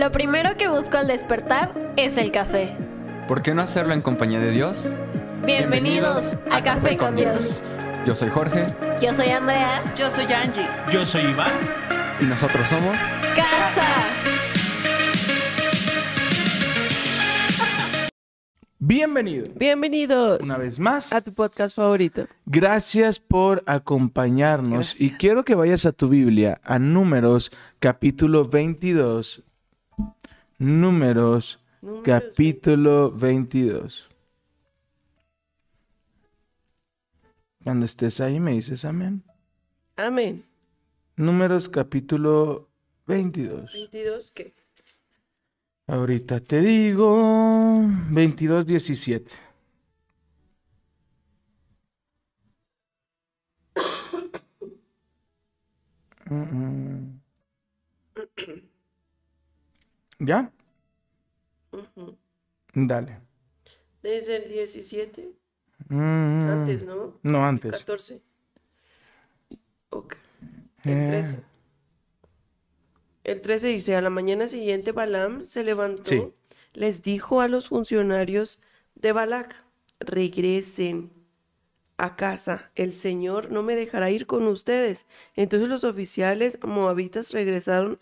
Lo primero que busco al despertar es el café. ¿Por qué no hacerlo en compañía de Dios? Bienvenidos, a, Café con Dios. Yo soy Jorge Yo soy Andrea. Yo soy Angie. Yo soy Iván. y nosotros somos... Casa. Bienvenido Bienvenidos una vez más. a tu podcast favorito. Gracias por acompañarnos Gracias. y quiero que vayas a tu Biblia, a Números capítulo 22. Números Números capítulo 22. Cuando estés ahí me dices amén. Amén. Números capítulo 22. 22, ¿qué? Ahorita te digo 22, 17. ¿Ya? Dale. Desde el 17, Mm, antes, ¿no? No, antes. 14. Ok. El Eh, 13. El 13 dice, a la mañana siguiente Balaam se levantó, Sí. les dijo a los funcionarios de Balac, regresen a casa, el Señor no me dejará ir con ustedes. Entonces los oficiales moabitas regresaron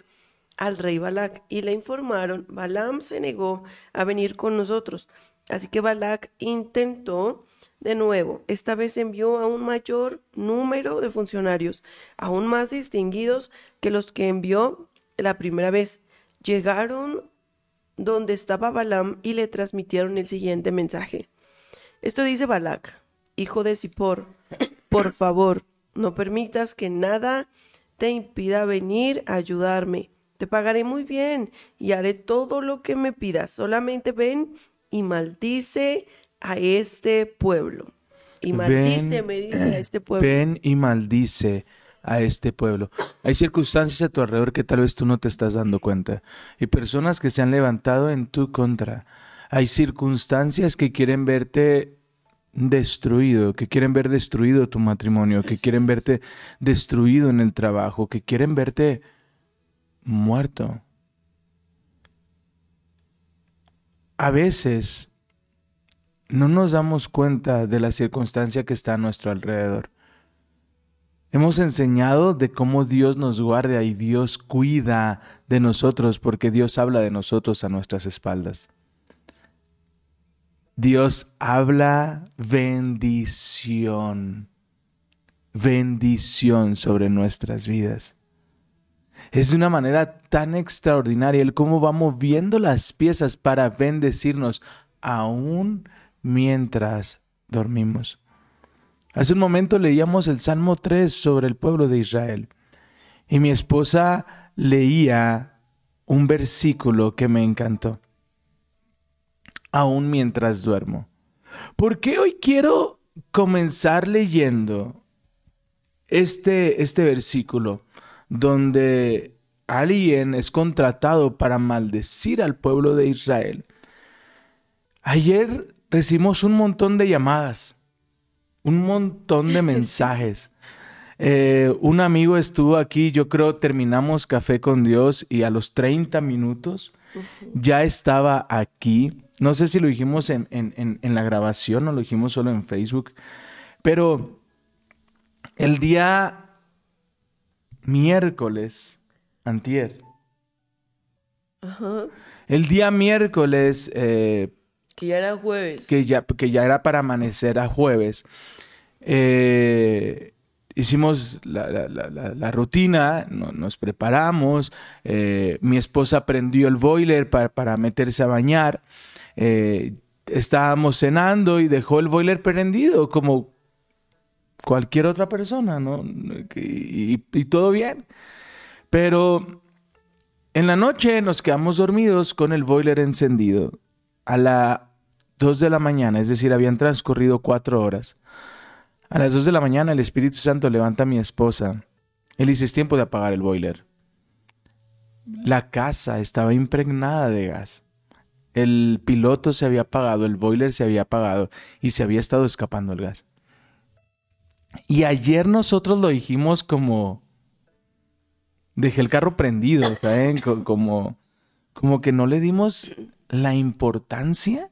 al rey Balac y le informaron, Balaam se negó a venir con nosotros. Así que Balac intentó de nuevo. Esta vez envió a un mayor número de funcionarios, aún más distinguidos que los que envió la primera vez. Llegaron donde estaba Balaam y le transmitieron el siguiente mensaje. Esto dice Balac, hijo de Zippor, por favor, no permitas que nada te impida venir a ayudarme. Te pagaré muy bien y haré todo lo que me pidas. Solamente ven y maldice a este pueblo. Y maldice, Ven, me dice a este pueblo. Ven y maldice a este pueblo. Hay circunstancias a tu alrededor que tal vez tú no te estás dando cuenta. Y personas que se han levantado en tu contra. Hay circunstancias que quieren verte destruido, que quieren ver destruido tu matrimonio, que quieren verte destruido en el trabajo, que quieren verte muerto. A veces no nos damos cuenta de la circunstancia que está a nuestro alrededor. Hemos enseñado de cómo Dios nos guarda y Dios cuida de nosotros porque Dios habla de nosotros a nuestras espaldas. Dios habla bendición, bendición sobre nuestras vidas. Es de una manera tan extraordinaria el cómo va moviendo las piezas para bendecirnos aún mientras dormimos. Hace un momento leíamos el Salmo 3 sobre el pueblo de Israel y mi esposa leía un versículo que me encantó, aún mientras duermo. ¿Por qué hoy quiero comenzar leyendo este, este versículo donde alguien es contratado para maldecir al pueblo de Israel? Ayer recibimos un montón de llamadas, un montón de mensajes. Eh, un amigo estuvo aquí, yo creo terminamos Café con Dios y a los 30 minutos ya estaba aquí. No sé si lo dijimos en, en- en- en la grabación o lo dijimos solo en Facebook, pero el día miércoles, antier, Ajá. el día miércoles, eh, Que ya era jueves. que ya, que ya era para amanecer a jueves, eh, hicimos la, la- la- la- rutina, no- nos preparamos, eh, mi esposa prendió el boiler para, para meterse a bañar, eh, estábamos cenando y dejó el boiler prendido como cualquier otra persona, ¿no? Y, todo bien. Pero en la noche nos quedamos dormidos con el boiler encendido. A las 2 de la mañana, es decir, habían transcurrido cuatro horas. A las 2 de la mañana el Espíritu Santo levanta a mi esposa. Él dice, es tiempo de apagar el boiler. La casa estaba impregnada de gas. El piloto se había apagado, el boiler se había apagado y se había estado escapando el gas. Y ayer nosotros lo dijimos como... Dejé el carro prendido, ¿saben? Co- Como, como que no le dimos la importancia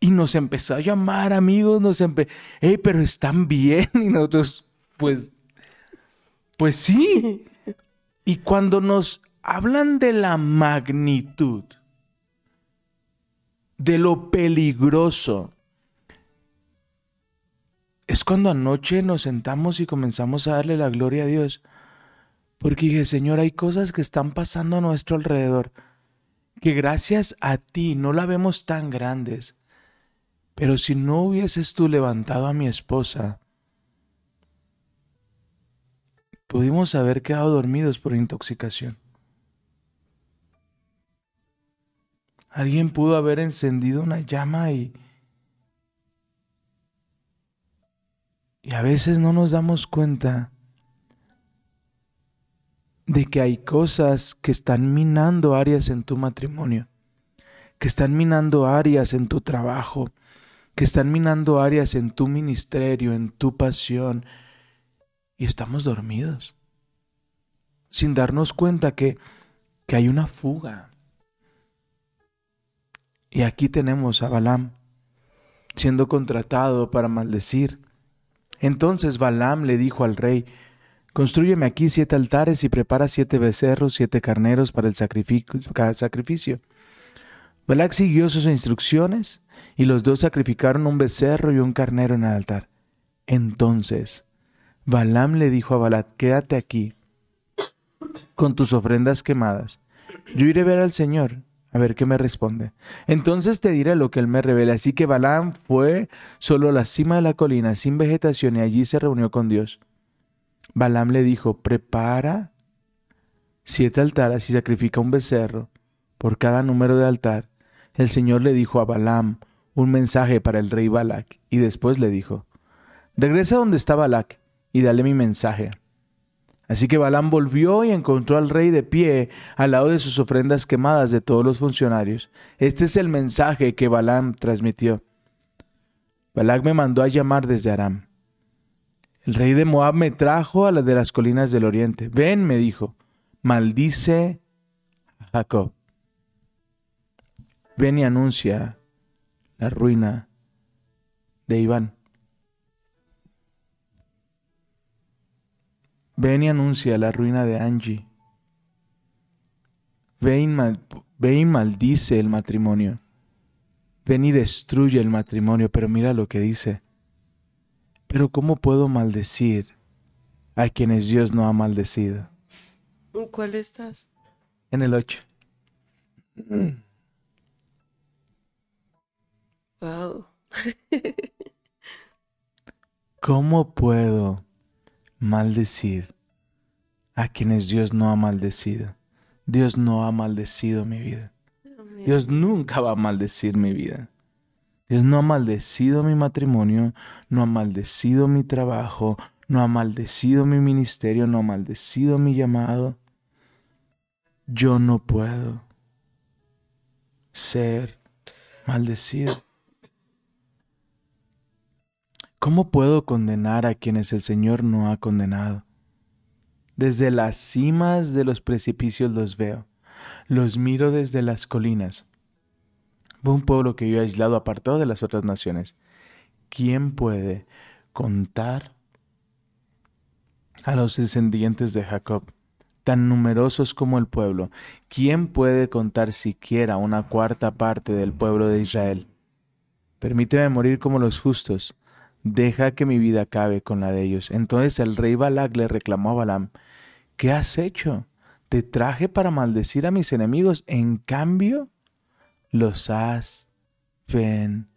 y nos empezó a llamar amigos, nos empezó, hey, pero están bien y nosotros, pues, pues sí. Y cuando nos hablan de la magnitud, de lo peligroso, es cuando anoche nos sentamos y comenzamos a darle la gloria a Dios. Porque dije, Señor, hay cosas que están pasando a nuestro alrededor, que gracias a ti no la vemos tan grandes. Pero si no hubieses tú levantado a mi esposa, pudimos haber quedado dormidos por intoxicación. Alguien pudo haber encendido una llama y... Y a veces no nos damos cuenta de que hay cosas que están minando áreas en tu matrimonio, que están minando áreas en tu trabajo, que están minando áreas en tu ministerio, en tu pasión, y estamos dormidos, sin darnos cuenta que, que hay una fuga. Y aquí tenemos a Balaam siendo contratado para maldecir. Entonces Balaam le dijo al rey, Construyeme aquí siete altares y prepara siete becerros, siete carneros para el sacrificio. Balak siguió sus instrucciones y los dos sacrificaron un becerro y un carnero en el altar. Entonces Balaam le dijo a Balak, quédate aquí con tus ofrendas quemadas. Yo iré a ver al Señor, a ver qué me responde. Entonces te diré lo que él me revela. Así que Balaam fue solo a la cima de la colina, sin vegetación, y allí se reunió con Dios. Balaam le dijo, prepara siete altares y sacrifica un becerro por cada número de altar. El Señor le dijo a Balaam un mensaje para el rey Balac y después le dijo, regresa donde está Balac y dale mi mensaje. Así que Balaam volvió y encontró al rey de pie al lado de sus ofrendas quemadas de todos los funcionarios. Este es el mensaje que Balaam transmitió. Balac me mandó a llamar desde Aram. El rey de Moab me trajo a las de las colinas del oriente. Ven, me dijo, maldice a Jacob. Ven y anuncia la ruina de Iván. Ven y anuncia la ruina de Angie. Ven, ven y maldice el matrimonio. Ven y destruye el matrimonio, pero mira lo que dice. Pero ¿cómo puedo maldecir a quienes Dios no ha maldecido? ¿Cuál estás? En el 8. Wow. ¿Cómo puedo maldecir a quienes Dios no ha maldecido? Dios no ha maldecido mi vida. Dios nunca va a maldecir mi vida. Dios no ha maldecido mi matrimonio, no ha maldecido mi trabajo, no ha maldecido mi ministerio, no ha maldecido mi llamado. Yo no puedo ser maldecido. ¿Cómo puedo condenar a quienes el Señor no ha condenado? Desde las cimas de los precipicios los veo, los miro desde las colinas fue un pueblo que yo aislado, apartado de las otras naciones. ¿Quién puede contar a los descendientes de Jacob, tan numerosos como el pueblo? ¿Quién puede contar siquiera una cuarta parte del pueblo de Israel? Permíteme morir como los justos. Deja que mi vida acabe con la de ellos. Entonces el rey Balak le reclamó a Balaam, ¿qué has hecho? Te traje para maldecir a mis enemigos. En cambio, los has bendecido.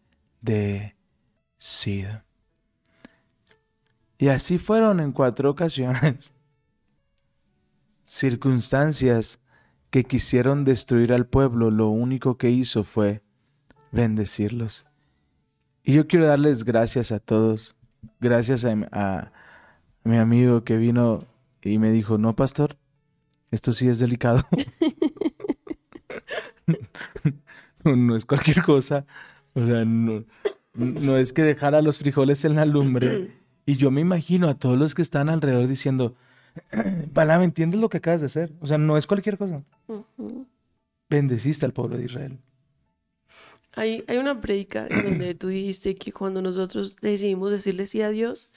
Y así fueron en cuatro ocasiones. Circunstancias que quisieron destruir al pueblo, lo único que hizo fue bendecirlos. Y yo quiero darles gracias a todos. Gracias a, a mi amigo que vino y me dijo, no, pastor, esto sí es delicado. no es cualquier cosa. O sea, no, es que dejar a los frijoles en la lumbre. Y yo me imagino a todos los que están alrededor diciendo, ¿me ¿entiendes lo que acabas de hacer? O sea, no es cualquier cosa. bendeciste al pueblo de Israel. Hay, hay una predica en donde tú dijiste que cuando nosotros decidimos decirle sí a Dios,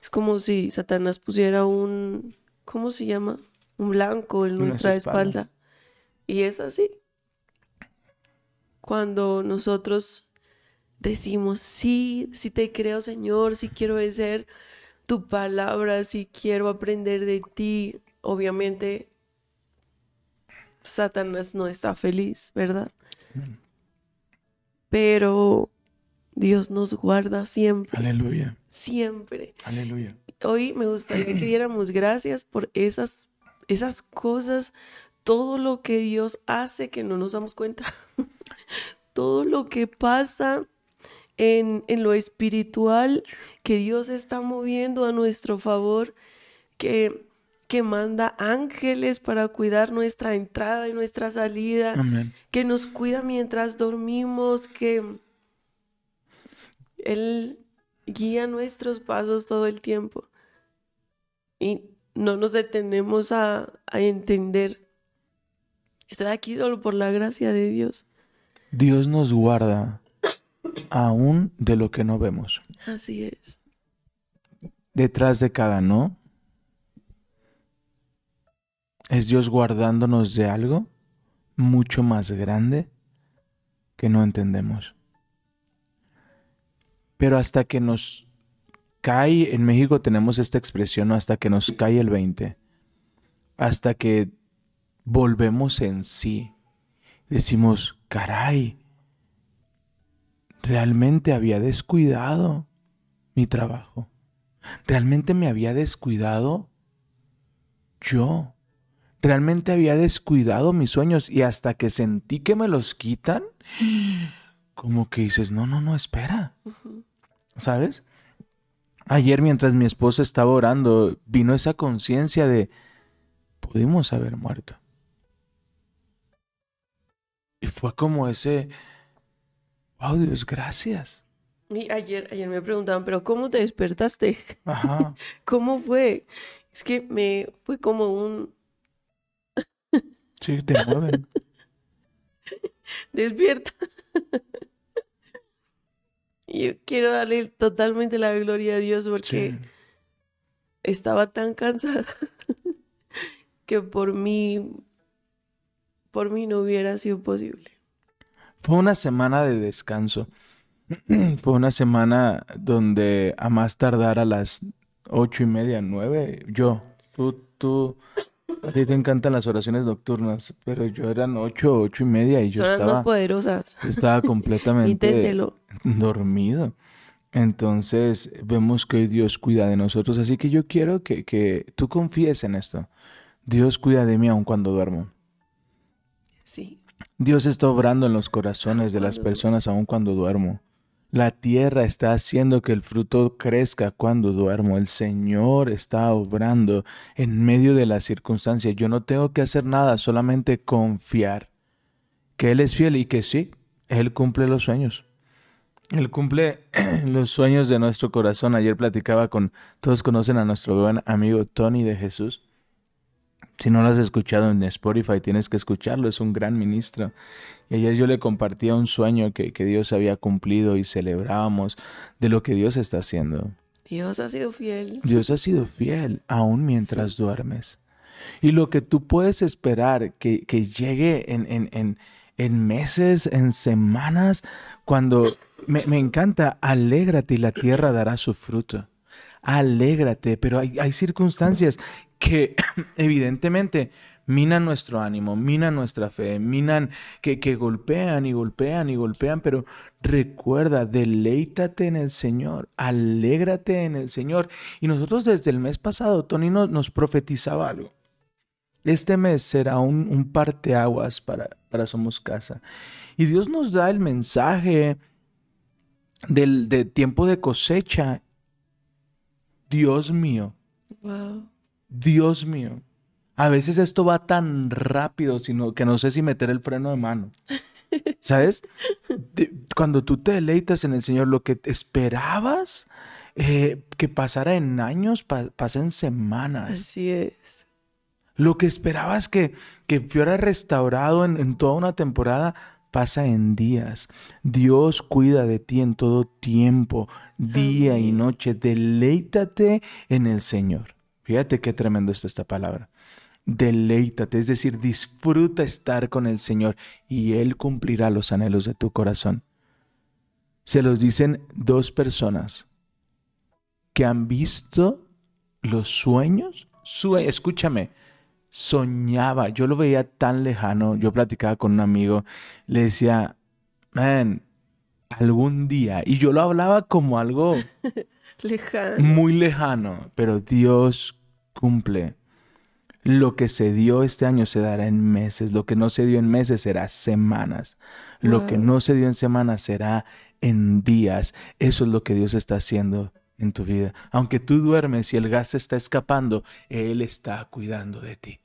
es como si Satanás pusiera un, ¿cómo se llama? Un blanco en nuestra nuestra espalda. espalda. Y es así. Cuando nosotros decimos, sí, sí te creo, Señor, sí quiero obedecer tu palabra, sí quiero aprender de ti, obviamente Satanás no está feliz, ¿verdad? Pero Dios nos guarda siempre, Aleluya, siempre. aleluya. Hoy me gustaría que diéramos gracias por esas, esas cosas, todo lo que Dios hace que no nos damos cuenta, todo lo que pasa en, en lo espiritual que Dios está moviendo a nuestro favor, que, que manda ángeles para cuidar nuestra entrada y nuestra salida Amén. que nos cuida mientras dormimos, que Él guía nuestros pasos todo el tiempo. Y no nos detenemos a, a entender. Estoy aquí solo por la gracia de Dios. Dios nos guarda aún de lo que no vemos. Así es. Detrás de cada no, es Dios guardándonos de algo mucho más grande que no entendemos. Pero hasta que nos cae, en México tenemos esta expresión, hasta que nos cae el 20, hasta que volvemos en sí, decimos, caray, realmente había descuidado mi trabajo, realmente me había descuidado yo, realmente había descuidado mis sueños y hasta que sentí que me los quitan, como que dices, no, no, no, espera. ¿Sabes? Ayer mientras mi esposa estaba orando, vino esa conciencia de, pudimos haber muerto. Y fue como ese, wow, Dios, gracias. Y ayer, ayer me preguntaban, pero ¿cómo te despertaste? Ajá. ¿Cómo fue? Es que me fue como un Sí, te mueven. despierta. Yo quiero darle totalmente la gloria a Dios porque Sí. estaba tan cansada que por mí, por mí no hubiera sido posible. Fue una semana de descanso. Fue una semana donde a más tardar a las ocho y media, nueve, yo, tú, tú, a ti te encantan las oraciones nocturnas, pero yo eran ocho, ocho y media y yo Son las más estaba, poderosas. yo estaba completamente Inténtelo. dormido. Entonces vemos que hoy Dios cuida de nosotros, así que yo quiero que, que tú confíes en esto. Dios cuida de mí aun cuando duermo. Sí. Dios está obrando en los corazones de las personas aun cuando duermo. La tierra está haciendo que el fruto crezca cuando duermo. El Señor está obrando en medio de las circunstancias. Yo no tengo que hacer nada, solamente confiar que Él es fiel y que sí, Él cumple los sueños. Él cumple los sueños de nuestro corazón. Ayer platicaba con, todos conocen a nuestro buen amigo Tony de Jesús. Si no lo has escuchado en Spotify, tienes que escucharlo, es un gran ministro. Y ayer yo le compartía un sueño que, que Dios había cumplido y celebrábamos de lo que Dios está haciendo. Dios ha sido fiel. Dios ha sido fiel aún mientras duermes. Y lo que tú puedes esperar que, que llegue en, en, en, en meses, en semanas, cuando me, me encanta, alégrate y la tierra dará su fruto. Alégrate, pero hay, hay circunstancias que evidentemente minan nuestro ánimo, minan nuestra fe, minan que, que golpean y golpean y golpean, pero recuerda, deleítate en el Señor, alégrate en el Señor. Y nosotros desde el mes pasado, Tony nos, nos profetizaba algo. Este mes será un, un parteaguas para, para Somos Casa. Y Dios nos da el mensaje del de tiempo de cosecha. Dios mío, Wow. Dios mío. A veces esto va tan rápido sino que no sé si meter el freno de mano. ¿Sabes? De- cuando tú te deleitas en el Señor, lo que te esperabas eh, que pasara en años, pa- pasa en semanas. Así es. Lo que esperabas que, que fuera restaurado en, en toda una temporada pasa en días. Dios cuida de ti en todo tiempo, día y noche. Deleítate en el Señor. Fíjate qué tremendo está esta palabra. Deleítate, es decir, disfruta estar con el Señor y Él cumplirá los anhelos de tu corazón. Se los dicen dos personas que han visto los sueños. Sue- escúchame, soñaba, yo lo veía tan lejano, yo platicaba con un amigo, le decía, man, algún día, y yo lo hablaba como algo Lejano. muy lejano, pero Dios cumple. Lo que se dio este año se dará en meses, lo que no se dio en meses será semanas, lo que no se dio en semanas será en días. Eso es lo que Dios está haciendo en tu vida. Aunque tú duermes y el gas está escapando, Él está cuidando de ti.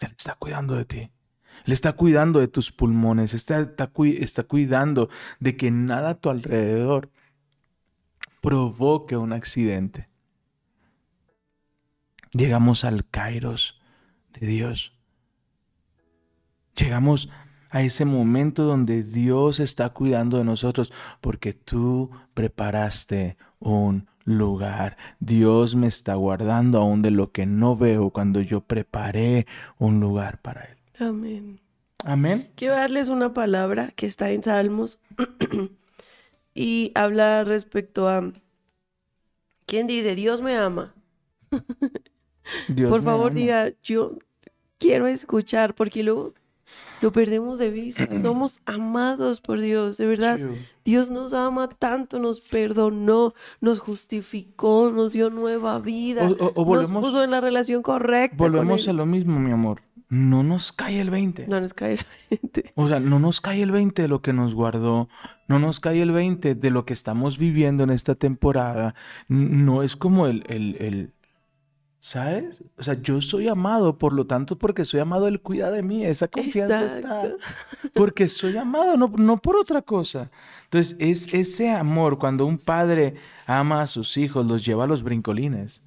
Él está cuidando de ti. Él está cuidando de tus pulmones, está, está, está cuidando de que nada a tu alrededor provoque un accidente. Llegamos al Kairos de Dios. Llegamos a ese momento donde Dios está cuidando de nosotros porque tú preparaste un lugar. Dios me está guardando aún de lo que no veo cuando yo preparé un lugar para Él. Amén. Amén. Quiero darles una palabra que está en Salmos y habla respecto a quién dice, Dios me ama. Dios Por favor, ama. diga, yo quiero escuchar porque luego lo perdemos de vista. Somos amados por Dios, de verdad. Dios nos ama tanto, nos perdonó, nos justificó, nos dio nueva vida, O- o- o volvemos- nos puso en la relación correcta. Volvemos a lo mismo, mi amor. No nos cae el 20. No nos cae la gente. O sea, no nos cae el 20 de lo que nos guardó, no nos cae el 20 de lo que estamos viviendo en esta temporada. No es como el, el, el- ¿sabes? O sea, yo soy amado, por lo tanto, porque soy amado, Él cuida de mí. Esa confianza está. Exacto. Porque soy amado, no, no por otra cosa. Entonces, es ese amor, cuando un padre ama a sus hijos, los lleva a los brincolines.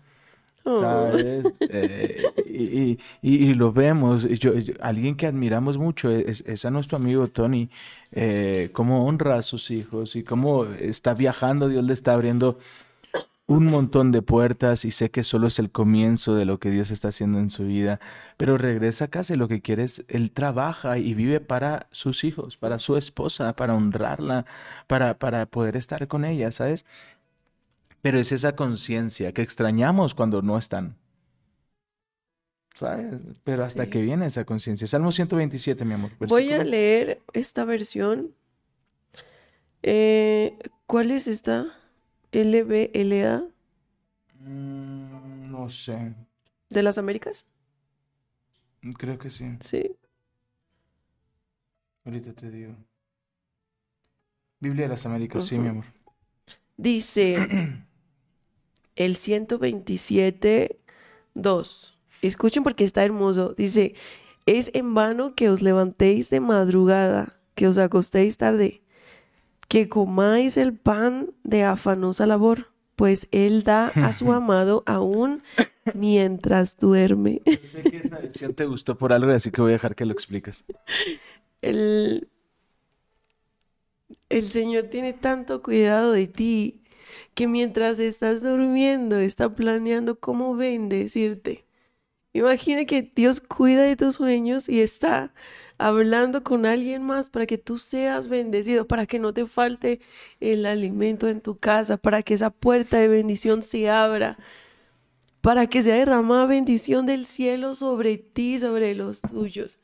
Oh. ¿sabes? Eh, y, y- y- lo vemos. yo- yo- alguien que admiramos mucho es, es a nuestro amigo Tony, eh, cómo honra a sus hijos y cómo está viajando, Dios le está abriendo un montón de puertas y sé que solo es el comienzo de lo que Dios está haciendo en su vida, pero regresa a casa y lo que quiere es, él trabaja y vive para sus hijos, para su esposa, para honrarla, para, para poder estar con ella, ¿sabes? Pero es esa conciencia que extrañamos cuando no están. ¿Sabes? Pero hasta Sí. que viene esa conciencia. Salmo 127, mi amor. Voy a leer esta versión. Eh, ¿cuál es esta? LBLA Mm, no sé. de las Américas. Creo que sí. Sí. Ahorita te digo. Biblia de las Américas, sí, mi amor. Dice el 127, 2. Escuchen porque está hermoso. Dice, es en vano que os levantéis de madrugada, que os acostéis tarde, que comáis el pan de afanosa labor, pues él da a su amado aún mientras duerme. Yo sé que esa versión te gustó por algo, así que voy a dejar que lo expliques. El, el Señor tiene tanto cuidado de ti que mientras estás durmiendo está planeando cómo bendecirte. Imagina que Dios cuida de tus sueños y está hablando con alguien más para que tú seas bendecido, para que no te falte el alimento en tu casa, para que esa puerta de bendición se abra, para que sea derramada bendición del cielo sobre ti, sobre los tuyos.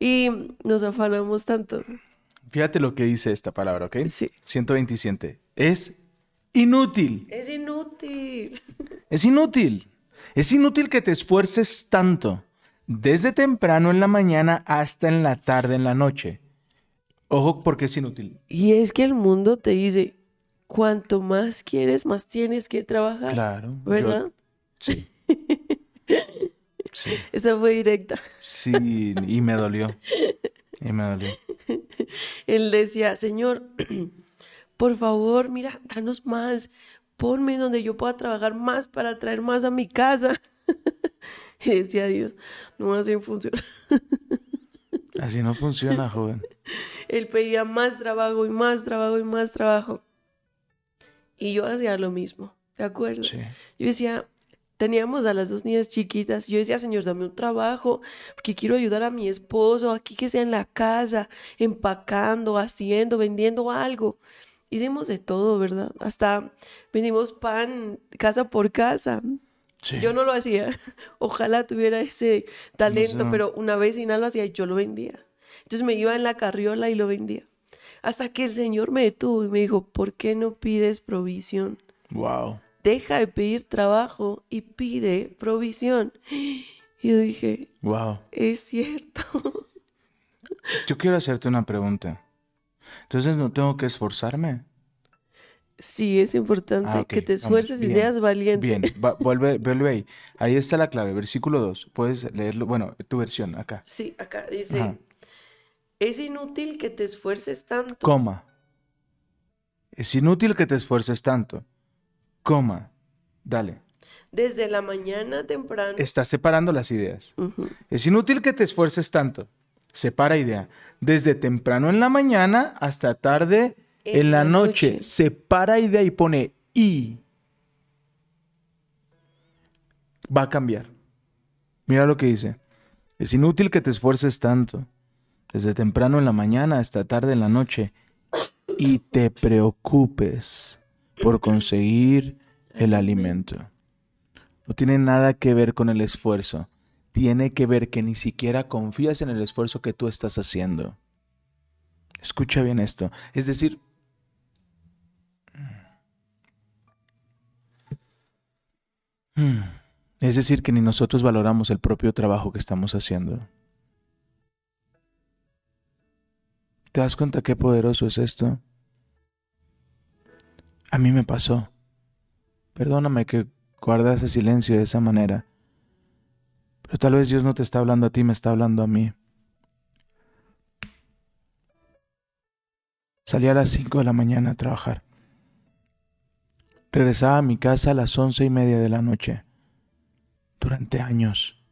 Y nos afanamos tanto. Fíjate lo que dice esta palabra, ¿ok? Sí. 127. Es inútil. Es inútil. Es inútil. Es inútil que te esfuerces tanto, desde temprano en la mañana hasta en la tarde en la noche. Ojo, porque es inútil. Y es que el mundo te dice, cuanto más quieres, más tienes que trabajar. Claro. yo- ¿Verdad? sí. Sí. Esa fue directa. Sí, y me dolió. Y me dolió. Él decía, Señor, por favor, mira, danos más. Ponme donde yo pueda trabajar más para traer más a mi casa. Y decía Dios, no así funciona. Así no funciona, joven. Él pedía más trabajo y más trabajo y más trabajo. Y yo hacía lo mismo, ¿de acuerdo? Sí. Yo decía, teníamos a las dos niñas chiquitas. Yo decía, Señor, dame un trabajo, porque quiero ayudar a mi esposo aquí que sea en la casa, empacando, haciendo, vendiendo algo. Hicimos de todo, ¿verdad? Hasta vendimos pan casa por casa. Sí. Yo no lo hacía. Ojalá tuviera ese talento, pero una vecina lo hacía y yo lo vendía. Entonces me iba en la carriola y lo vendía. Hasta que el Señor me detuvo y me dijo, ¿por qué no pides provisión? Wow. Deja de pedir trabajo y pide provisión. Y yo dije, Wow. es cierto. Yo quiero hacerte una pregunta. Entonces no tengo que esforzarme. Sí, es importante Ah, que te vamos, esfuerces y bien, seas valiente. Bien, va- vuelve, vuelve ahí. Ahí está la clave, versículo 2. Puedes leerlo, bueno, tu versión acá. Sí, acá dice, Ajá. es inútil que te esfuerces tanto. Coma. Es inútil que te esfuerces tanto. Coma. Dale. Desde la mañana temprano. Estás separando las ideas. Es inútil que te esfuerces tanto. Separa idea. Desde temprano en la mañana hasta tarde en, la noche. Separa idea y pone y. Va a cambiar. Mira lo que dice. Es inútil que te esfuerces tanto. Desde temprano en la mañana hasta tarde en la noche. Y te preocupes por conseguir el alimento. No tiene nada que ver con el esfuerzo. Tiene que ver que ni siquiera confías en el esfuerzo que tú estás haciendo. Escucha bien esto. Es decir, mm, es decir, que ni nosotros valoramos el propio trabajo que estamos haciendo. ¿Te das cuenta qué poderoso es esto? A mí me pasó. Perdóname que guardase silencio de esa manera. Pero tal vez Dios no te está hablando a ti, me está hablando a mí. Salí a las 5 de la mañana a trabajar. Regresaba a mi casa a las once y media de la noche. Durante años.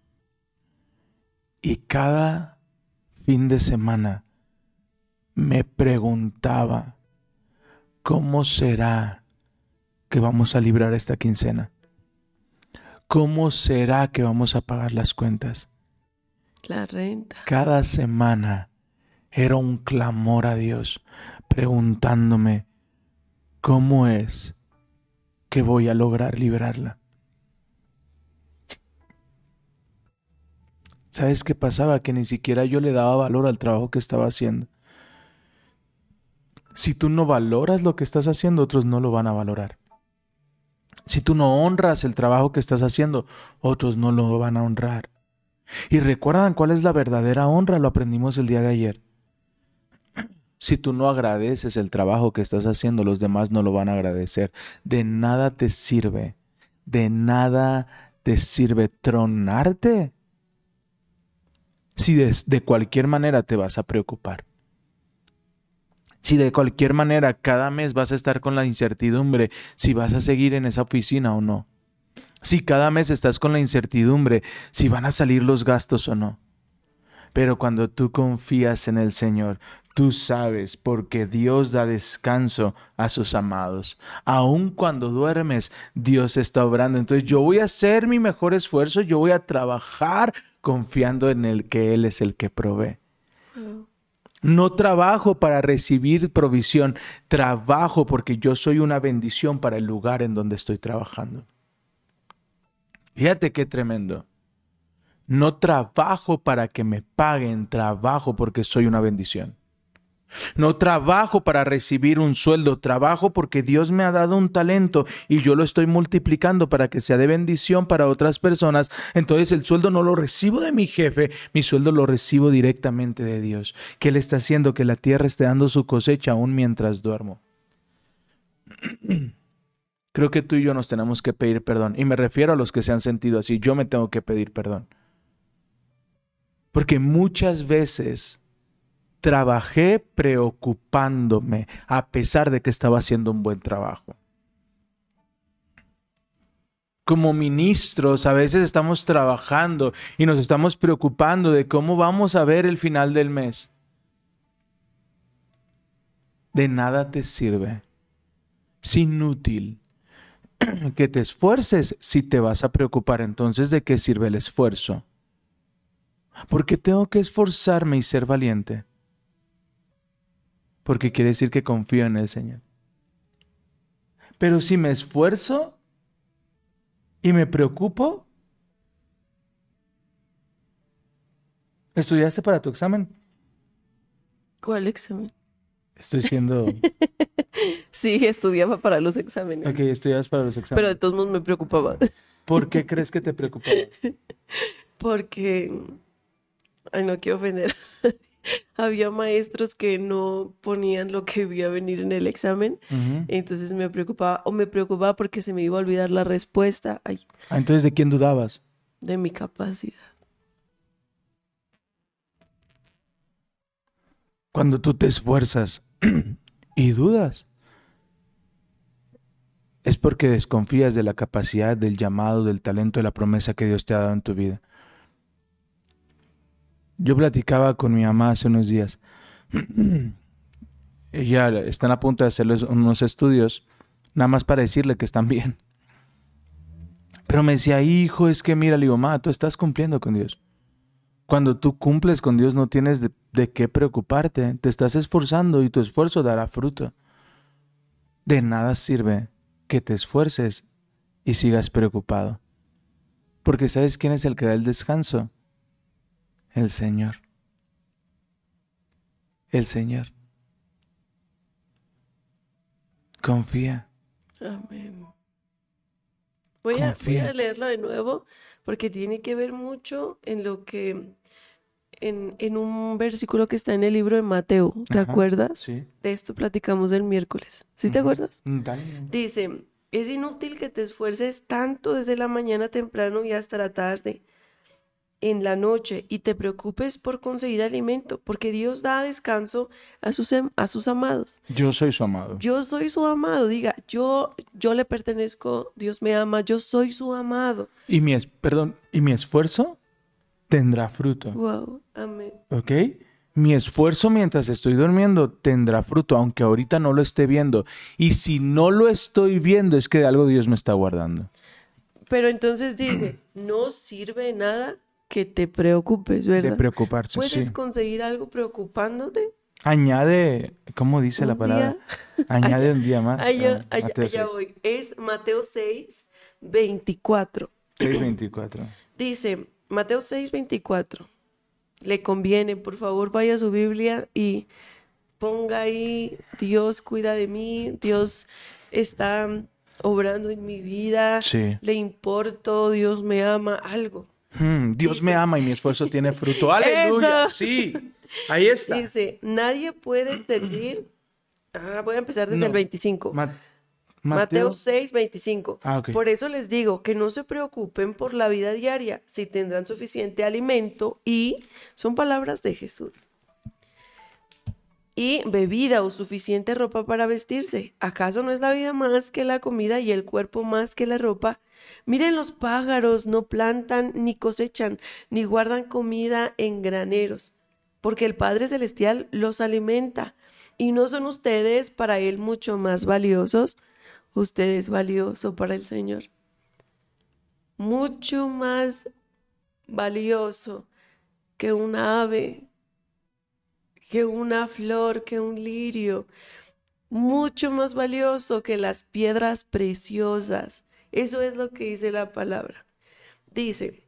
Y cada fin de semana me preguntaba, ¿cómo será que vamos a librar esta quincena? ¿Cómo será que vamos a pagar las cuentas? La renta. Cada semana era un clamor a Dios, preguntándome, ¿cómo es que voy a lograr librarla? ¿Sabes qué pasaba? Que ni siquiera yo le daba valor al trabajo que estaba haciendo. Si tú no valoras lo que estás haciendo, otros no lo van a valorar. Si tú no honras el trabajo que estás haciendo, otros no lo van a honrar. Y recuerdan cuál es la verdadera honra, lo aprendimos el día de ayer. Si tú no agradeces el trabajo que estás haciendo, los demás no lo van a agradecer. De nada te sirve, de nada te sirve tronarte si de, de cualquier manera te vas a preocupar. Si de cualquier manera cada mes vas a estar con la incertidumbre si vas a seguir en esa oficina o no. Si cada mes estás con la incertidumbre si van a salir los gastos o no. Pero cuando tú confías en el Señor, tú sabes porque Dios da descanso a sus amados. Aun cuando duermes, Dios está obrando. Entonces yo voy a hacer mi mejor esfuerzo, yo voy a trabajar confiando en el que Él es el que provee. No trabajo para recibir provisión, trabajo porque yo soy una bendición para el lugar en donde estoy trabajando. Fíjate qué tremendo. No trabajo para que me paguen, trabajo porque soy una bendición. No trabajo para recibir un sueldo, trabajo porque Dios me ha dado un talento y yo lo estoy multiplicando para que sea de bendición para otras personas. Entonces el sueldo no lo recibo de mi jefe, mi sueldo lo recibo directamente de Dios, que Él está haciendo que la tierra esté dando su cosecha aún mientras duermo. Creo que tú y yo nos tenemos que pedir perdón. Y me refiero a los que se han sentido así. Yo me tengo que pedir perdón. Porque muchas veces trabajé preocupándome a pesar de que estaba haciendo un buen trabajo. como ministros a veces estamos trabajando y nos estamos preocupando de cómo vamos a ver el final del mes. De nada te sirve. Es inútil que te esfuerces si te vas a preocupar. Entonces, ¿de qué sirve el esfuerzo? Porque tengo que esforzarme y ser valiente. Porque quiere decir que confío en el Señor. Pero si me esfuerzo y me preocupo, ¿estudiaste para tu examen? ¿Cuál examen? Estoy siendo... Sí, estudiaba para los exámenes. ok, estudias para los Pero exámenes. de todos modos me preocupaba. ¿Por qué crees que te preocupaba? Porque, ay, no quiero ofender. Había maestros que no ponían lo que iba a venir en el examen. Entonces me preocupaba, o me preocupaba porque se me iba a olvidar la respuesta ay, Ah, entonces, ¿de quién dudabas? de mi capacidad. Cuando tú te esfuerzas y dudas, es porque desconfías de la capacidad, del llamado, del talento, de la promesa que Dios te ha dado en tu vida. Yo platicaba con mi mamá hace unos días. Ella están a punto de hacerles unos estudios, nada más para decirle que están bien. Pero me decía, hijo, es que mira, le digo, mamá, tú estás cumpliendo con Dios. Cuando tú cumples con Dios no tienes de, de qué preocuparte, te estás esforzando y tu esfuerzo dará fruto. De nada sirve que te esfuerces y sigas preocupado. Porque ¿sabes quién es el que da el descanso? El Señor. El Señor. Confía. Amén. Voy a, voy a leerlo de nuevo porque tiene que ver mucho en lo que, en, en un versículo que está en el libro de Mateo. ¿Te Ajá, acuerdas? Sí. De esto platicamos el miércoles. ¿Sí te acuerdas? Mm, dale. Dice, es inútil que te esfuerces tanto desde la mañana temprano y hasta la tarde, en la noche, y te preocupes por conseguir alimento, porque Dios da descanso a sus, a sus amados. Yo soy su amado. Yo soy su amado, diga, yo, yo le pertenezco, Dios me ama, yo soy su amado. Y mi, es- perdón, y mi esfuerzo tendrá fruto. Wow, amén. ¿Ok? Mi esfuerzo mientras estoy durmiendo tendrá fruto, aunque ahorita no lo esté viendo. Y si no lo estoy viendo, es que de algo Dios me está guardando. Pero entonces dice, no sirve nada que te preocupes, De ¿verdad? preocuparse, ¿Puedes sí. conseguir algo preocupándote? Añade, ¿cómo dice la palabra? Añade un día más. Allá, Ah, allá, allá 6. voy. Es Mateo 6, 24. 6:24. Dice, Mateo 6, 24. Le conviene, por favor, vaya a su Biblia y ponga ahí, Dios cuida de mí, Dios está obrando en mi vida, Sí. le importo, Dios me ama, algo. Hmm, Dios me ama y mi esfuerzo tiene fruto. ¡Aleluya! Eso. Sí. Ahí está. Dice, nadie puede servir. Ah, voy a empezar desde No. el 25. Ma- Mateo Mateo. 6, 25. Ah. Por eso les digo que no se preocupen por la vida diaria, si tendrán suficiente alimento y son palabras de Jesús. Y bebida o suficiente ropa para vestirse. ¿Acaso no es la vida más que la comida y el cuerpo más que la ropa? Miren los pájaros, no plantan ni cosechan, ni guardan comida en graneros, porque el Padre Celestial los alimenta. ¿Y no son ustedes para Él mucho más valiosos? Usted es valioso para el Señor. Mucho más valioso que un ave, que una flor, que un lirio. Mucho más valioso que las piedras preciosas. Eso es lo que dice la palabra. Dice,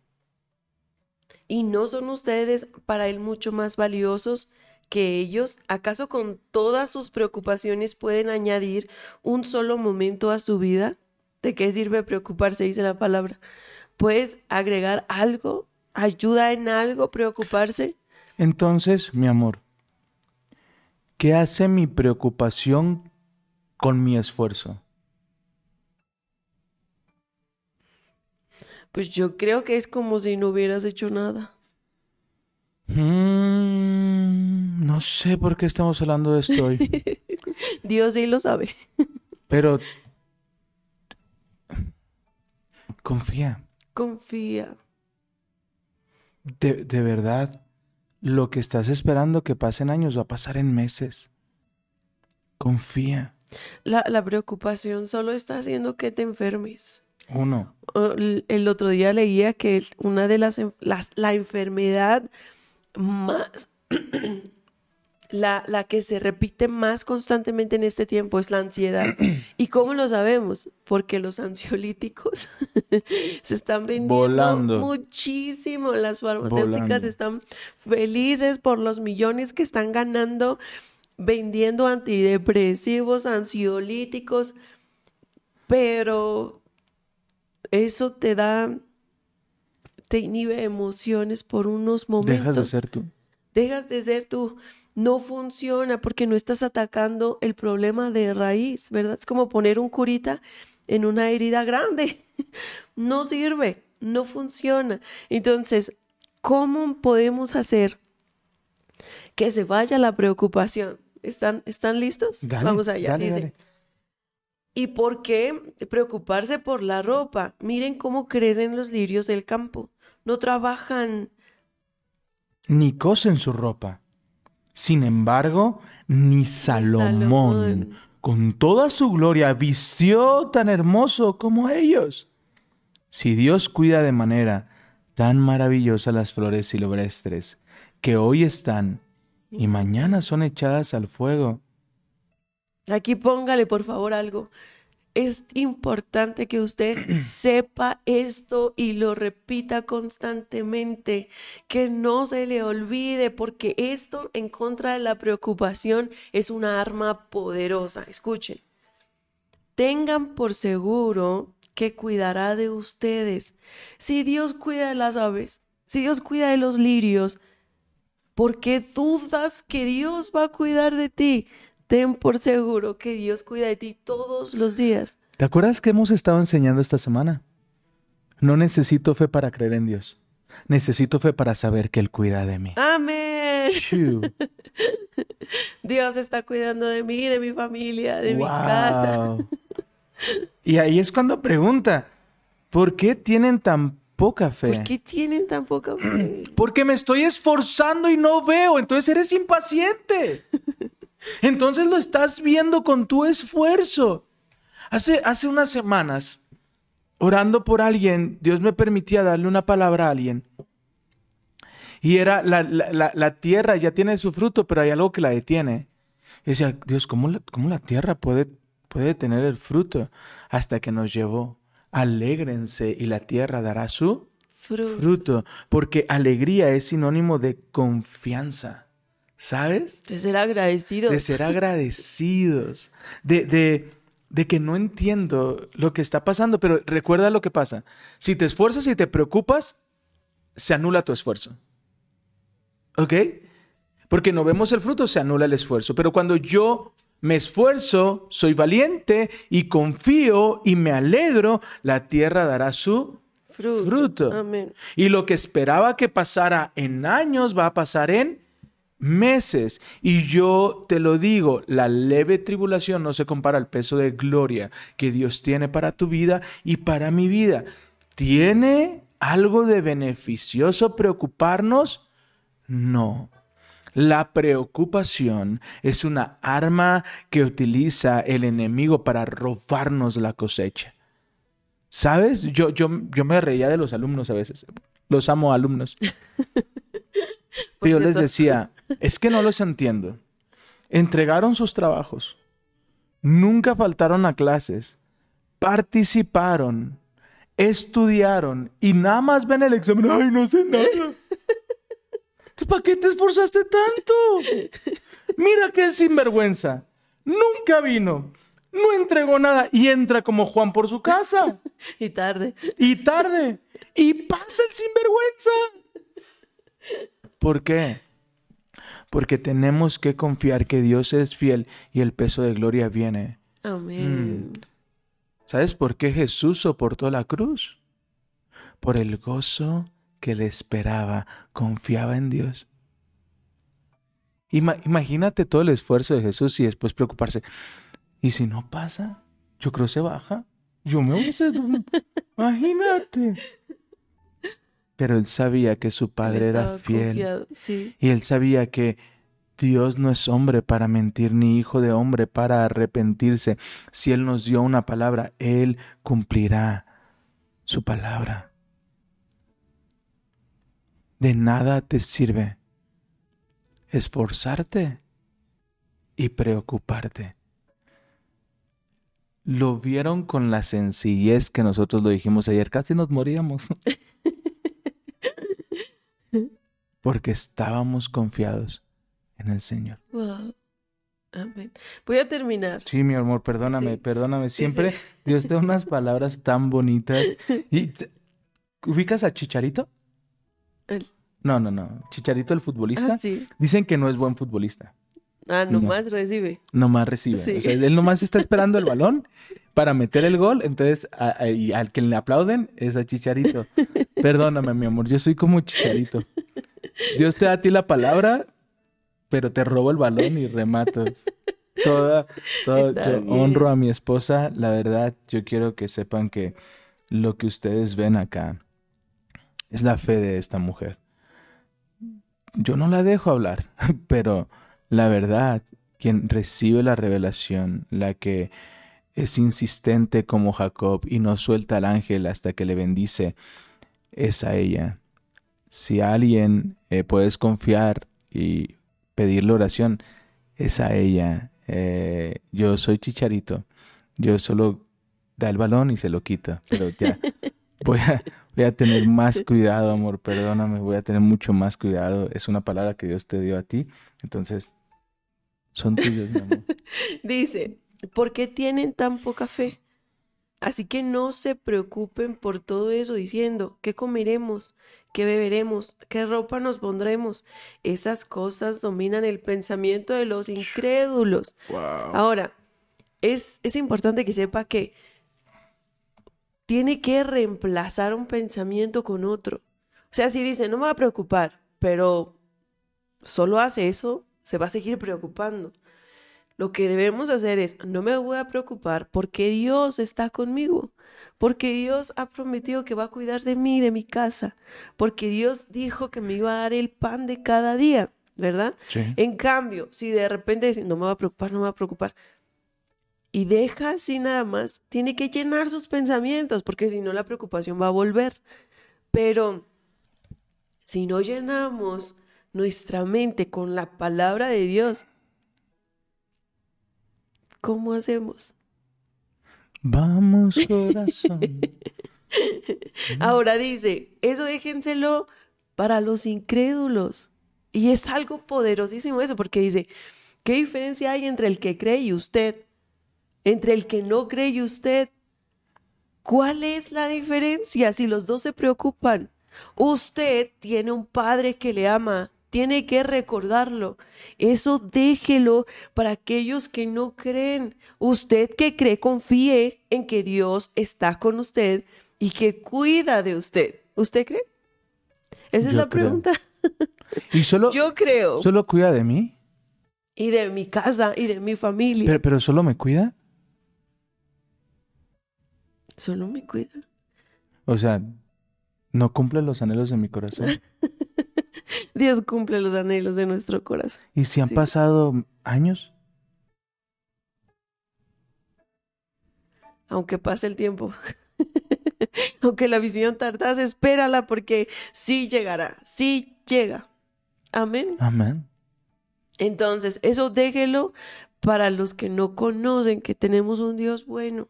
¿y no son ustedes para Él mucho más valiosos que ellos? ¿Acaso con todas sus preocupaciones pueden añadir un solo momento a su vida? ¿De qué sirve preocuparse? Dice la palabra. ¿Puedes agregar algo? ¿Ayuda en algo preocuparse? Entonces, mi amor, ¿qué hace mi preocupación con mi esfuerzo? Pues yo creo que es como si no hubieras hecho nada. Mm, no sé por qué estamos hablando de esto hoy, Dios sí lo sabe. pero Confía. Confía. De, de verdad, lo que estás esperando que pasen años va a pasar en meses. Confía. La, la preocupación solo está haciendo que te enfermes. Uno. El el otro día leía que una de las, las- la enfermedad más, la, la que se repite más constantemente en este tiempo es la ansiedad. ¿Y cómo lo sabemos? Porque los ansiolíticos se están vendiendo Volando. muchísimo. Las farmacéuticas Volando. están felices por los millones que están ganando vendiendo antidepresivos, ansiolíticos, pero eso te da, te inhibe emociones por unos momentos. Dejas de ser tú. Dejas de ser tú. No funciona porque no estás atacando el problema de raíz, ¿verdad? Es como poner un curita en una herida grande. No sirve, no funciona. Entonces, ¿cómo podemos hacer que se vaya la preocupación? ¿Están, ¿están listos? Dale, Vamos allá. dale, Dice, dale. ¿Y por qué preocuparse por la ropa? Miren cómo crecen los lirios del campo. No trabajan. Ni cosen su ropa. Sin embargo, ni Salomón, Salomón. con toda su gloria, vistió tan hermoso como ellos. Si Dios cuida de manera tan maravillosa las flores silvestres, que hoy están y mañana son echadas al fuego, Aquí póngale por favor algo. Es importante que usted sepa esto y lo repita constantemente, que no se le olvide, porque esto en contra de la preocupación es una arma poderosa. Escuchen, tengan por seguro que cuidará de ustedes. Si Dios cuida de las aves, si Dios cuida de los lirios, ¿por qué dudas que Dios va a cuidar de ti? Ten por seguro que Dios cuida de ti todos los días. ¿te acuerdas que hemos estado enseñando esta semana? No necesito fe para creer en Dios. Necesito fe para saber que Él cuida de mí. Amén. Shoo. Dios está cuidando de mí, de mi familia, de mi casa. Y ahí es cuando pregunta, ¿por qué tienen tan poca fe? ¿Por qué tienen tan poca fe? Porque me estoy esforzando y no veo, entonces eres impaciente. Entonces lo estás viendo con tu esfuerzo. Hace, hace unas semanas, orando por alguien, Dios me permitía darle una palabra a alguien. Y era, la, la- la- la tierra ya tiene su fruto, pero hay algo que la detiene. Y decía, Dios, ¿cómo la, cómo la tierra puede, puede tener el fruto? Hasta que nos llevó. Alégrense y la tierra dará su Fruto. fruto, porque alegría es sinónimo de confianza, ¿sabes? De ser agradecidos. De ser agradecidos, de, de, de que no entiendo lo que está pasando, pero recuerda lo que pasa. Si te esfuerzas y te preocupas, se anula tu esfuerzo. ¿Ok? Porque no vemos el fruto, se anula el esfuerzo. Pero cuando yo me esfuerzo, soy valiente y confío y me alegro, la tierra dará su Fruto. fruto. Amén. Y lo que esperaba que pasara en años va a pasar en meses. Y yo te lo digo, la leve tribulación no se compara al peso de gloria que Dios tiene para tu vida y para mi vida. ¿Tiene algo de beneficioso preocuparnos? No. La preocupación es una arma que utiliza el enemigo para robarnos la cosecha. ¿Sabes? Yo, yo, yo me reía de los alumnos a veces. Los amo alumnos. Por yo les decía, es que no los entiendo. Entregaron sus trabajos, nunca faltaron a clases, participaron, estudiaron y nada más ven el examen. ¡Ay, no sé nada! ¿Para qué te esforzaste tanto? Mira qué sinvergüenza. Nunca vino, no entregó nada y entra como Juan por su casa. Y tarde. Y tarde. Y pasa el sinvergüenza. ¿Por qué? Porque tenemos que confiar que Dios es fiel y el peso de gloria viene. Amén. ¿Sabes por qué Jesús soportó la cruz? Por el gozo que le esperaba, confiaba en Dios. Ima- imagínate todo el esfuerzo de Jesús y después preocuparse. ¿Y si no pasa? Yo creo se baja. Yo me voy a hacer... Imagínate. Pero él sabía que su padre era fiel. Sí. Y él sabía que Dios no es hombre para mentir, ni hijo de hombre para arrepentirse. Si Él nos dio una palabra, Él cumplirá su palabra. De nada te sirve esforzarte y preocuparte. Lo vieron con la sencillez que nosotros lo dijimos ayer, casi nos moríamos. Porque estábamos confiados en el Señor. Wow. Amén. Voy a terminar. Sí, mi amor, perdóname, Sí. perdóname. Siempre sí. Dios te da unas palabras tan bonitas. ¿Y te- ubicas a Chicharito? El- No, no, no. Chicharito, el futbolista. Ah, sí. Dicen que no es buen futbolista. Ah, No. nomás recibe. Nomás recibe. O sea, él nomás está esperando el balón para meter el gol. Entonces, a- a- y al que le aplauden es a Chicharito. Perdóname, mi amor. Yo soy como Chicharito. Dios te da a ti la palabra, pero te robo el balón y remato. Toda, toda- yo bien. honro a mi esposa. La verdad, yo quiero que sepan que lo que ustedes ven acá es la fe de esta mujer. Yo no la dejo hablar, pero la verdad, quien recibe la revelación, la que es insistente como Jacob y no suelta al ángel hasta que le bendice, es a ella. Si a alguien eh, puedes confiar y pedirle oración, es a ella. Eh, yo soy chicharito. Yo solo da el balón y se lo quita. Pero ya voy a, voy a tener más cuidado, amor. Perdóname, voy a tener mucho más cuidado. Es una palabra que Dios te dio a ti. Entonces, son tuyos, mi amor. Dice, ¿por qué tienen tan poca fe? Así que no se preocupen por todo eso diciendo, ¿qué comeremos? ¿Qué beberemos? ¿Qué ropa nos pondremos? Esas cosas dominan el pensamiento de los incrédulos. Ahora, es, es importante que sepa que tiene que reemplazar un pensamiento con otro. O sea, si dice, no me va a preocupar, pero solo hace eso, se va a seguir preocupando. Lo que debemos hacer es, no me voy a preocupar porque Dios está conmigo, porque Dios ha prometido que va a cuidar de mí, de mi casa, porque Dios dijo que me iba a dar el pan de cada día, ¿verdad? Sí. En cambio, si de repente dice, no me va a preocupar, no me va a preocupar, y deja así nada más, tiene que llenar sus pensamientos, porque si no la preocupación va a volver. Pero si no llenamos nuestra mente con la palabra de Dios, ¿cómo hacemos? Vamos, corazón. Ahora dice, eso déjenselo para los incrédulos. Y es algo poderosísimo eso, porque dice, ¿qué diferencia hay entre el que cree y usted? Entre el que no cree y usted. ¿Cuál es la diferencia si los dos se preocupan? Usted tiene un padre que le ama, tiene que recordarlo. Eso déjelo para aquellos que no creen. Usted que cree, confíe en que Dios está con usted y que cuida de usted. ¿Usted cree? Esa es la creo. pregunta. Y solo, Yo creo. solo cuida de mí. Y de mi casa y de mi familia. Pero, pero solo me cuida. Solo me cuida. O sea, no cumple los anhelos de mi corazón. Dios cumple los anhelos de nuestro corazón. ¿Y si han Sí. pasado años? aunque pase el tiempo. aunque la visión tardase, espérala porque sí llegará, sí llega. Amén. Amén. Entonces, eso déjelo para los que no conocen que tenemos un Dios bueno.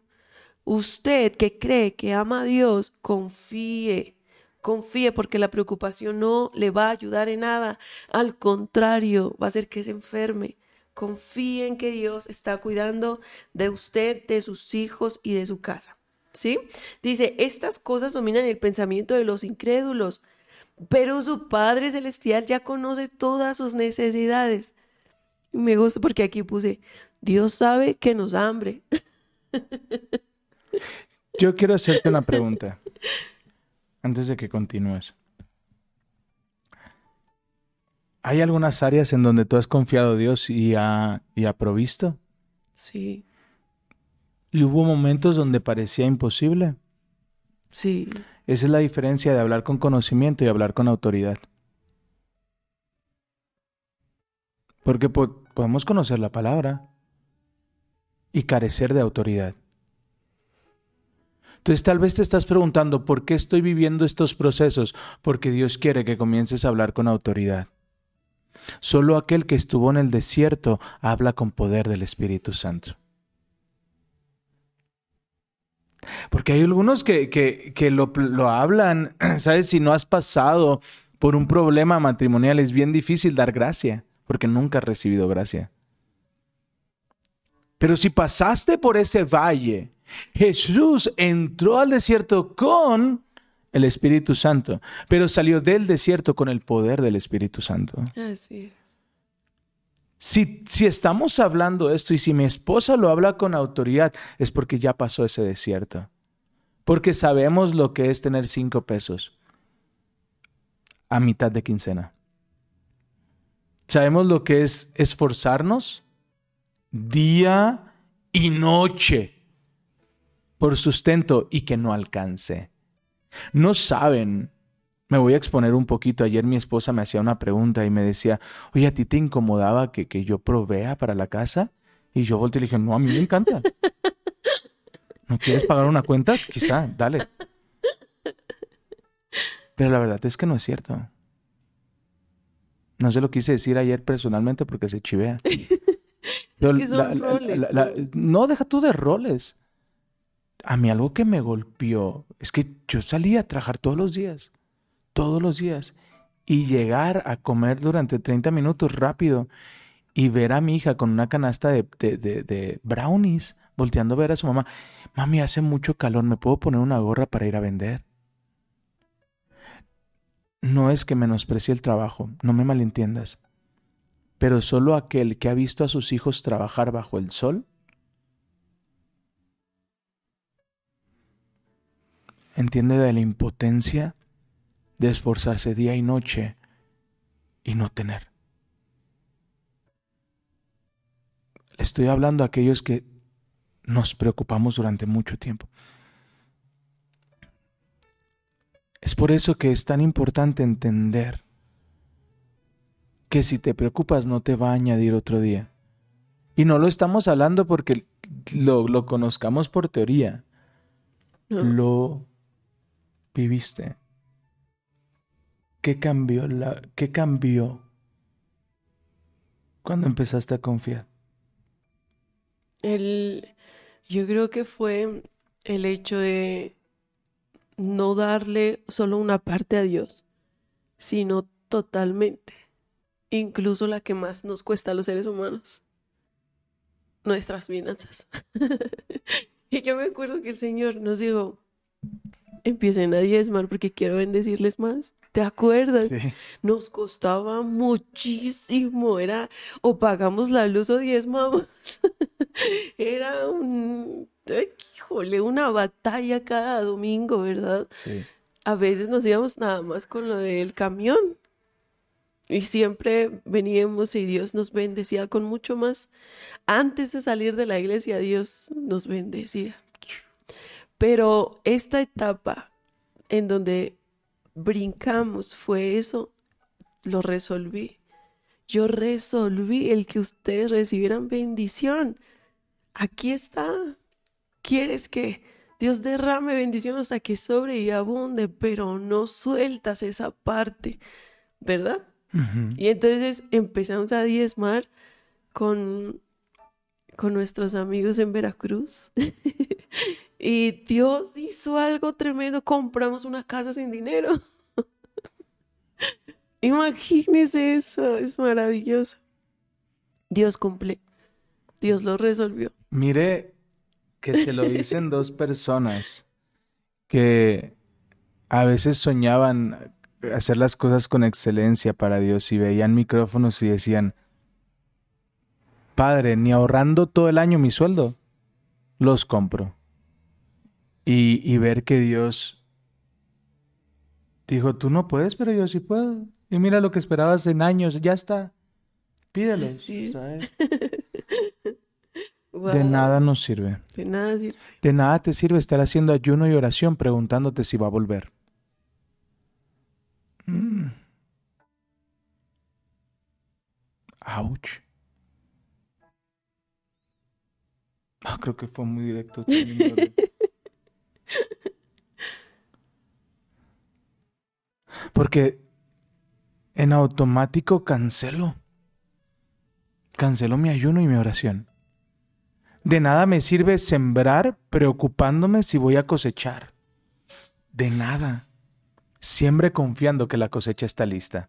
Usted que cree que ama a Dios, confíe, confíe porque la preocupación no le va a ayudar en nada. Al contrario, va a hacer que se enferme. Confíe en que Dios está cuidando de usted, de sus hijos y de su casa. ¿Sí? Dice, estas cosas dominan el pensamiento de los incrédulos, pero su Padre Celestial ya conoce todas sus necesidades. Me gusta porque aquí puse, Dios sabe que nos da hambre. Yo quiero hacerte una pregunta antes de que continúes. ¿Hay algunas áreas en donde tú has confiado a Dios y ha, y ha provisto? Sí, Y hubo momentos donde parecía imposible. Sí. Esa es la diferencia de hablar con conocimiento y hablar con autoridad. Porque po- podemos conocer la palabra y carecer de autoridad. Entonces tal vez te estás preguntando, ¿por qué estoy viviendo estos procesos? Porque Dios quiere que comiences a hablar con autoridad. Solo aquel que estuvo en el desierto habla con poder del Espíritu Santo. Porque hay algunos que, que, que lo, lo hablan, ¿sabes? Si no has pasado por un problema matrimonial es bien difícil dar gracia, porque nunca has recibido gracia. Pero si pasaste por ese valle, Jesús entró al desierto con el Espíritu Santo, pero salió del desierto con el poder del Espíritu Santo. Así es. Si, si estamos hablando esto y si mi esposa lo habla con autoridad, es porque ya pasó ese desierto. Porque sabemos lo que es tener cinco pesos a mitad de quincena. Sabemos lo que es esforzarnos día y noche por sustento y que no alcance. No saben me voy a exponer un poquito. Ayer mi esposa me hacía una pregunta y me decía, oye, ¿a ti te incomodaba que, que yo provea para la casa? Y yo volteé y le dije, no, a mí me encanta. ¿No quieres pagar una cuenta? Aquí está, dale. Pero la verdad es que no es cierto. No se lo quise decir ayer personalmente porque se chivea. Pero que son roles, la- no, deja tú de roles. A mí algo que me golpeó es que yo salía a trabajar todos los días todos los días y llegar a comer durante 30 minutos rápido y ver a mi hija con una canasta de, de- de- brownies volteando a ver a su mamá. Mami, hace mucho calor, ¿me puedo poner una gorra para ir a vender? No es que menosprecie el trabajo, no me malentiendas, pero solo aquel que ha visto a sus hijos trabajar bajo el sol entiende de la impotencia de esforzarse día y noche y no tener. Le estoy hablando a aquellos que nos preocupamos durante mucho tiempo. Es por eso que es tan importante entender que si te preocupas no te va a añadir otro día. Y no lo estamos hablando porque lo, lo conozcamos por teoría. No. Lo viviste. ¿Qué cambió, la, ¿Qué cambió cuando empezaste a confiar? El, yo creo que fue el hecho de no darle solo una parte a Dios, sino totalmente, incluso la que más nos cuesta a los seres humanos, nuestras finanzas. y yo me acuerdo que el Señor nos dijo, empiecen a diezmar porque quiero bendecirles más. ¿Te acuerdas? Sí. Nos costaba muchísimo, era o pagamos la luz o diezmamos. Era un, ay, híjole, una batalla cada domingo, ¿verdad? Sí. A veces nos íbamos nada más con lo del camión y siempre veníamos y Dios nos bendecía con mucho más. Antes de salir de la iglesia, Dios nos bendecía. Pero esta etapa en donde brincamos fue eso, lo resolví. Yo resolví el que ustedes recibieran bendición. Aquí está. ¿Quieres que Dios derrame bendición hasta que sobre y abunde, pero no sueltas esa parte, ¿verdad? Y entonces empezamos a diezmar con, con nuestros amigos en Veracruz. y Dios hizo algo tremendo. Compramos una casa sin dinero. Imagínese eso, es maravilloso. Dios cumple. Dios lo resolvió. Mire que se lo dicen dos personas que a veces soñaban hacer las cosas con excelencia para Dios y veían micrófonos y decían, Padre, ni ahorrando todo el año mi sueldo, los compro. Y, y ver que Dios dijo, tú no puedes, pero yo sí puedo. Y mira lo que esperabas en años, ya está. Es. ¿sabes? De nada nos sirve. De nada sirve. De nada te sirve estar haciendo ayuno y oración preguntándote si va a volver. Mm. Ouch. Ah, creo que fue muy directo. Porque en automático cancelo. Cancelo mi ayuno y mi oración. De nada me sirve sembrar preocupándome si voy a cosechar. De nada. Siembre confiando que la cosecha está lista.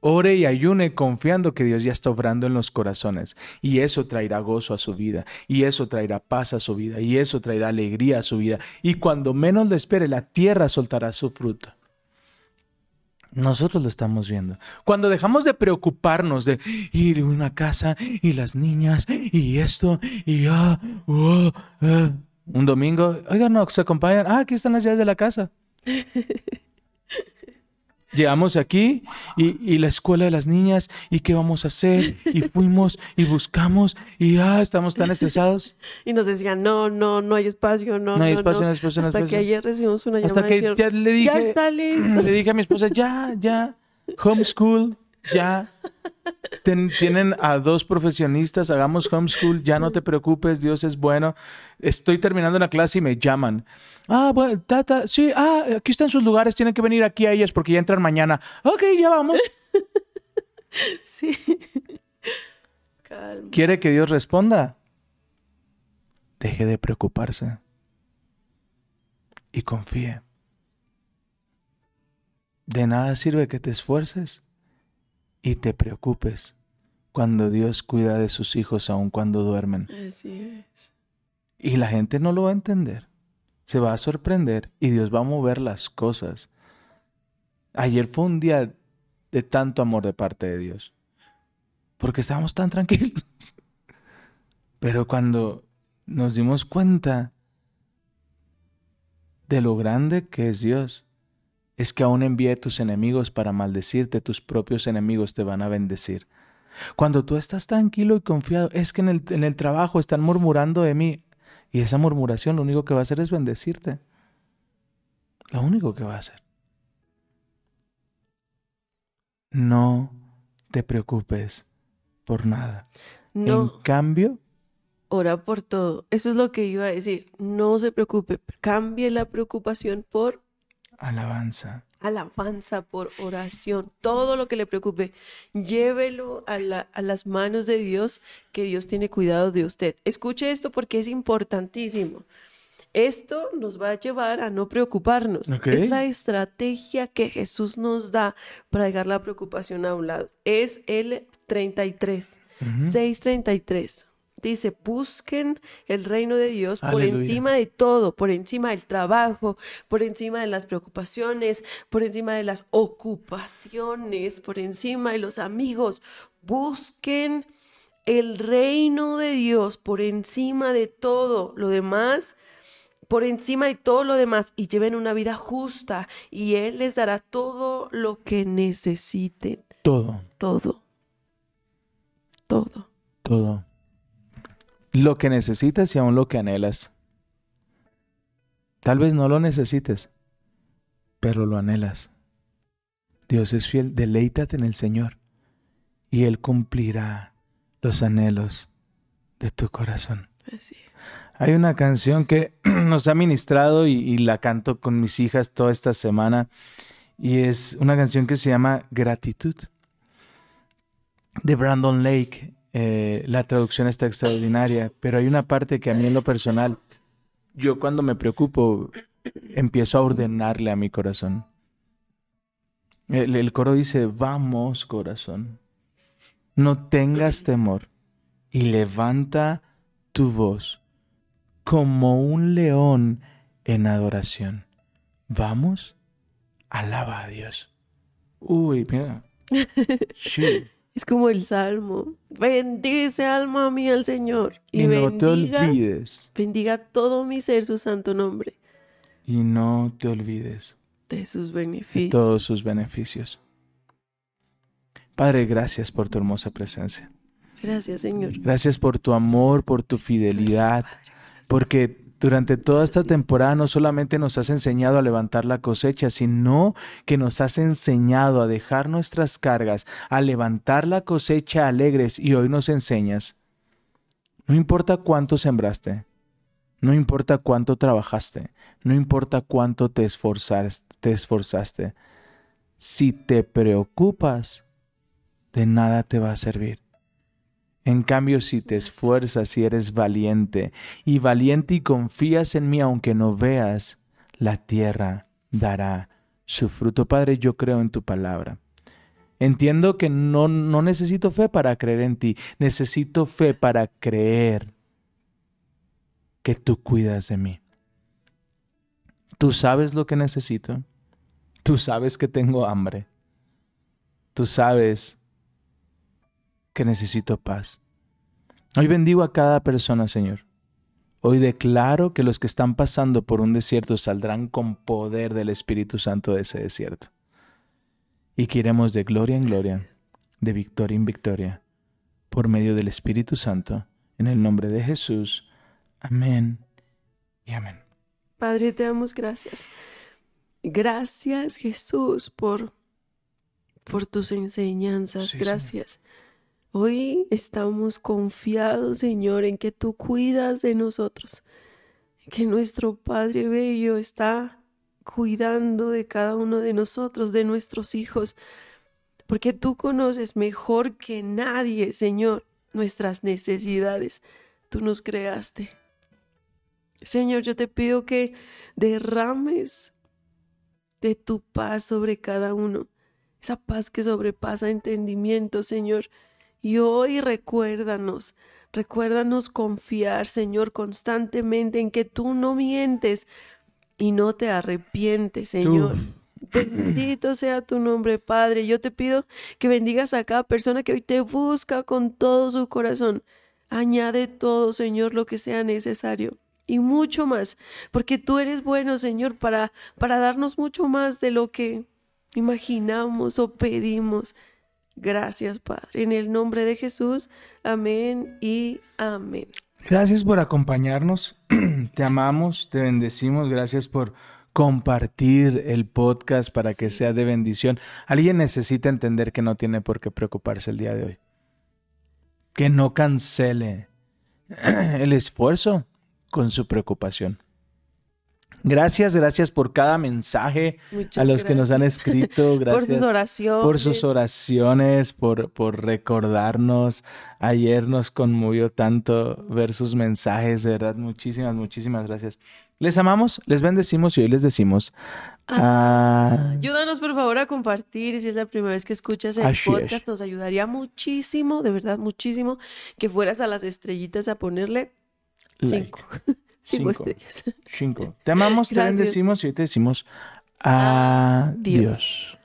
Ore y ayune confiando que Dios ya está obrando en los corazones. Y eso traerá gozo a su vida. Y eso traerá paz a su vida. Y eso traerá alegría a su vida. Y cuando menos lo espere, la tierra soltará su fruto. Nosotros lo estamos viendo. Cuando dejamos de preocuparnos de ir a una casa y las niñas y esto y ah, oh, ah. un domingo, oigan, no, se acompañan. Ah, aquí están las llaves de la casa. Llegamos aquí y, y la escuela de las niñas y qué vamos a hacer y fuimos y buscamos y ah, estamos tan estresados. Y nos decían, no, no, no hay espacio, no, No hay no, espacio, no. no hay espacio, no hay Hasta que ayer recibimos una llamada Hasta que ya le dije, ya está listo. le dije a mi esposa, ya, ya, homeschool, ya. Ten- tienen a dos profesionistas, hagamos homeschool, ya no te preocupes, Dios es bueno. Estoy terminando la clase y me llaman. Ah, bueno, tata, sí, ah, aquí están sus lugares, tienen que venir aquí a ellas porque ya entran mañana. Ok, ya vamos. Sí. Calma. ¿Quiere que Dios responda? Deje de preocuparse y confíe. De nada sirve que te esfuerces y te preocupes cuando Dios cuida de sus hijos aun cuando duermen. Así es. Y la gente no lo va a entender. Se va a sorprender y Dios va a mover las cosas. Ayer fue un día de tanto amor de parte de Dios. Porque estábamos tan tranquilos. Pero cuando nos dimos cuenta de lo grande que es Dios, es que aún envía a tus enemigos para maldecirte, tus propios enemigos te van a bendecir. Cuando tú estás tranquilo y confiado, es que en el, en el trabajo están murmurando de mí. Y esa murmuración lo único que va a hacer es bendecirte. Lo único que va a hacer. No te preocupes por nada. No, En cambio, ora por todo. Eso es lo que iba a decir. No se preocupe. Cambie la preocupación por alabanza. alabanza, por oración. Todo lo que le preocupe, llévelo a, la- a las manos de Dios, que Dios tiene cuidado de usted. Escuche esto porque es importantísimo. Esto nos va a llevar a no preocuparnos. Es la estrategia que Jesús nos da para dejar la preocupación a un lado. Es el 33, Ujú. 633. Dice, busquen el reino de Dios por encima de todo, por encima del trabajo, por encima de las preocupaciones, por encima de las ocupaciones, por encima de los amigos. Busquen el reino de Dios por encima de todo lo demás, por encima de todo lo demás y lleven una vida justa y Él les dará todo lo que necesiten. Todo, Todo. Todo. todo. Lo que necesitas y aún lo que anhelas. Tal vez no lo necesites, pero lo anhelas. Dios es fiel, deleítate en el Señor y Él cumplirá los anhelos de tu corazón. Así es. Hay una canción que nos ha ministrado y, y la canto con mis hijas toda esta semana y es una canción que se llama Gratitud de Brandon Lake. Eh, la traducción está extraordinaria, pero hay una parte que a mí en lo personal, yo cuando me preocupo empiezo a ordenarle a mi corazón. El, el coro dice, vamos corazón, no tengas temor y levanta tu voz como un león en adoración. Vamos, alaba a Dios. Uy, mira. Sí. Es como el salmo. Bendice alma mía al Señor y, Y no te bendiga, olvides. bendiga todo mi ser su santo nombre Y no te olvides de sus de beneficios. todos sus beneficios. Padre, gracias por tu hermosa presencia. Gracias, Señor. Gracias por tu amor, por tu fidelidad, porque durante toda esta temporada no solamente nos has enseñado a levantar la cosecha, sino que nos has enseñado a dejar nuestras cargas, a levantar la cosecha alegres y hoy nos enseñas. No importa cuánto sembraste, no importa cuánto trabajaste, no importa cuánto te esforzaste, te esforzaste. Si te preocupas, de nada te va a servir. En cambio, si te esfuerzas y eres valiente, y valiente y confías en mí aunque no veas, la tierra dará su fruto. Padre, yo creo en tu palabra. Entiendo que no, no necesito fe para creer en ti, necesito fe para creer que tú cuidas de mí. Tú sabes lo que necesito. Tú sabes que tengo hambre. Tú sabes que necesito paz. Hoy bendigo a cada persona, Señor. Hoy declaro que los que están pasando por un desierto saldrán con poder del Espíritu Santo de ese desierto. Y que iremos de gloria en gloria, de victoria en victoria, por medio del Espíritu Santo, en el nombre de Jesús. Amén y amén. Padre, te damos gracias. Gracias, Jesús, por, por tus enseñanzas. Sí, gracias. Hoy estamos confiados, Señor, en que tú cuidas de nosotros, que nuestro Padre Bello está cuidando de cada uno de nosotros, de nuestros hijos, porque tú conoces mejor que nadie, Señor, nuestras necesidades. Tú nos creaste. Señor, yo te pido que derrames de tu paz sobre cada uno, esa paz que sobrepasa entendimiento, Señor. Y hoy recuérdanos, recuérdanos confiar, Señor, constantemente en que tú no mientes y no te arrepientes, Señor. Bendito sea tu nombre, Padre. Yo te pido que bendigas a cada persona que hoy te busca con todo su corazón. Añade todo, Señor, lo que sea necesario y mucho más, porque tú eres bueno, Señor, para, para darnos mucho más de lo que imaginamos o pedimos. Gracias, Padre. En el nombre de Jesús, amén y amén. Gracias por acompañarnos. Te amamos, te bendecimos. Gracias por compartir el podcast para que sea de bendición. Alguien necesita entender que no tiene por qué preocuparse el día de hoy. Que no cancele el esfuerzo con su preocupación. Gracias, gracias por cada mensaje Muchas a los que nos han gracias. escrito. Gracias Por sus oraciones. por sus oraciones, por, por recordarnos. Ayer nos conmovió tanto ver sus mensajes, de verdad, muchísimas, muchísimas gracias. Les amamos, les bendecimos y hoy les decimos. ah, Ayúdanos por favor a compartir si es la primera vez que escuchas el es. podcast. Nos ayudaría muchísimo, de verdad, muchísimo, que fueras a las estrellitas a ponerle like. cinco. cinco Cinco. estrellas. Cinco. Te amamos, te bendecimos y hoy te decimos Adiós. adiós.